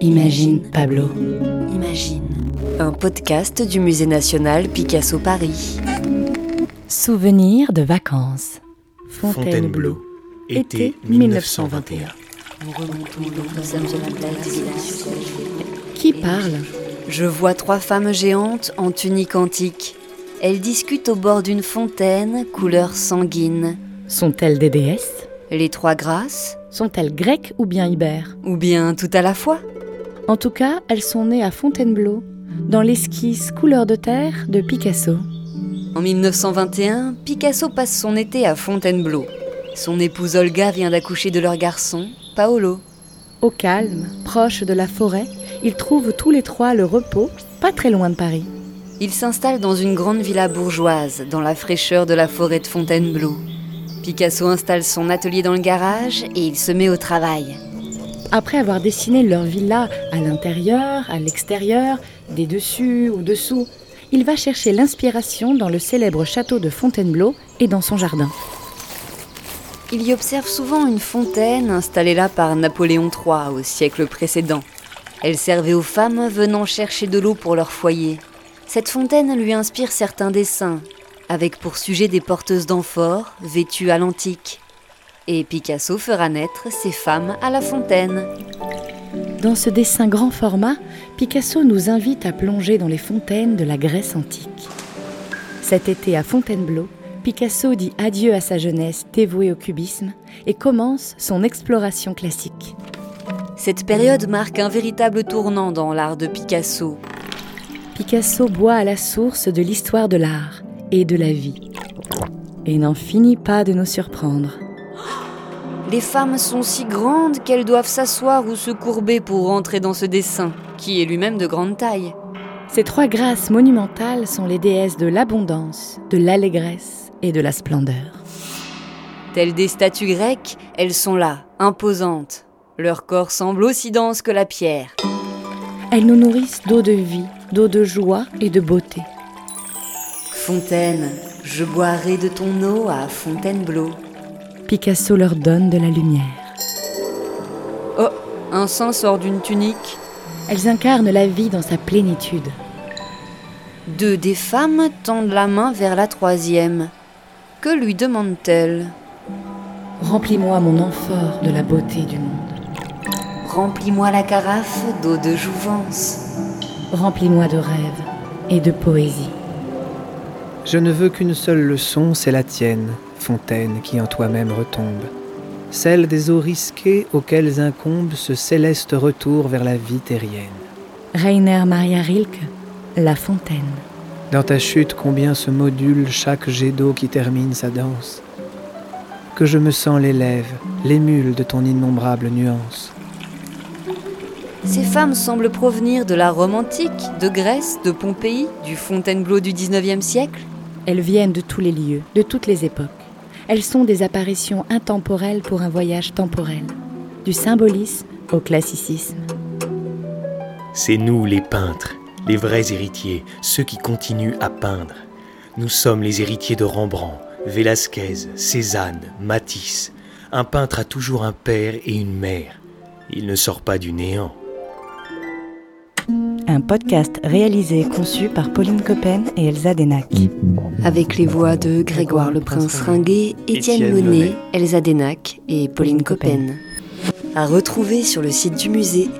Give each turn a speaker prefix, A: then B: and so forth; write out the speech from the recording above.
A: Imagine, Pablo.
B: Imagine. Un podcast du Musée national Picasso Paris.
A: Souvenirs de vacances.
C: Fontainebleau, été 1921.
A: Qui parle?
B: Je vois trois femmes géantes en tunique antique. Elles discutent au bord d'une fontaine, couleur sanguine.
A: Sont-elles des déesses?
B: Les trois grâces?
A: Sont-elles grecques ou bien ibères?
B: Ou bien tout à la fois?
A: En tout cas, elles sont nées à Fontainebleau, dans l'esquisse couleur de terre de Picasso.
B: En 1921, Picasso passe son été à Fontainebleau. Son épouse Olga vient d'accoucher de leur garçon, Paolo.
A: Au calme, proche de la forêt, ils trouvent tous les trois le repos, pas très loin de Paris.
B: Ils s'installent dans une grande villa bourgeoise, dans la fraîcheur de la forêt de Fontainebleau. Picasso installe son atelier dans le garage et il se met au travail.
A: Après avoir dessiné leur villa à l'intérieur, à l'extérieur, des dessus ou dessous, il va chercher l'inspiration dans le célèbre château de Fontainebleau et dans son jardin.
B: Il y observe souvent une fontaine installée là par Napoléon III au siècle précédent. Elle servait aux femmes venant chercher de l'eau pour leur foyer. Cette fontaine lui inspire certains dessins, avec pour sujet des porteuses d'amphores vêtues à l'antique. Et Picasso fera naître ces femmes à la fontaine.
A: Dans ce dessin grand format, Picasso nous invite à plonger dans les fontaines de la Grèce antique. Cet été à Fontainebleau, Picasso dit adieu à sa jeunesse dévouée au cubisme et commence son exploration classique.
B: Cette période marque un véritable tournant dans l'art de Picasso.
A: Picasso boit à la source de l'histoire de l'art et de la vie et n'en finit pas de nous surprendre.
B: Les femmes sont si grandes qu'elles doivent s'asseoir ou se courber pour rentrer dans ce dessin, qui est lui-même de grande taille.
A: Ces trois grâces monumentales sont les déesses de l'abondance, de l'allégresse et de la splendeur.
B: Telles des statues grecques, elles sont là, imposantes. Leur corps semble aussi dense que la pierre.
A: Elles nous nourrissent d'eau de vie, d'eau de joie et de beauté.
B: Fontaine, je boirai de ton eau à Fontainebleau.
A: Picasso leur donne de la lumière.
B: Oh, un sein sort d'une tunique.
A: Elles incarnent la vie dans sa plénitude.
B: Deux des femmes tendent la main vers la troisième. Que lui demande-t-elle
A: Remplis-moi mon amphore de la beauté du monde.
B: Remplis-moi la carafe d'eau de jouvence.
A: Remplis-moi de rêves et de poésie.
C: Je ne veux qu'une seule leçon, c'est la tienne, fontaine qui en toi-même retombe. Celle des eaux risquées auxquelles incombe ce céleste retour vers la vie terrienne.
A: Rainer Maria Rilke, La Fontaine.
C: Dans ta chute, combien se module chaque jet d'eau qui termine sa danse. Que je me sens l'élève, l'émule de ton innombrable nuance.
B: Ces femmes semblent provenir de la Rome antique, de Grèce, de Pompéi, du Fontainebleau du 19e siècle.
A: Elles viennent de tous les lieux, de toutes les époques. Elles sont des apparitions intemporelles pour un voyage temporel, du symbolisme au classicisme.
D: C'est nous les peintres, les vrais héritiers, ceux qui continuent à peindre. Nous sommes les héritiers de Rembrandt, Vélasquez, Cézanne, Matisse. Un peintre a toujours un père et une mère. Il ne sort pas du néant.
A: Un podcast réalisé et conçu par Pauline Coppen et Elsa Denac.
B: Avec les voix de Grégoire le Prince Ringuet, Étienne
C: Monet.
B: Elsa Denac et Pauline Coppen. À retrouver sur le site du musée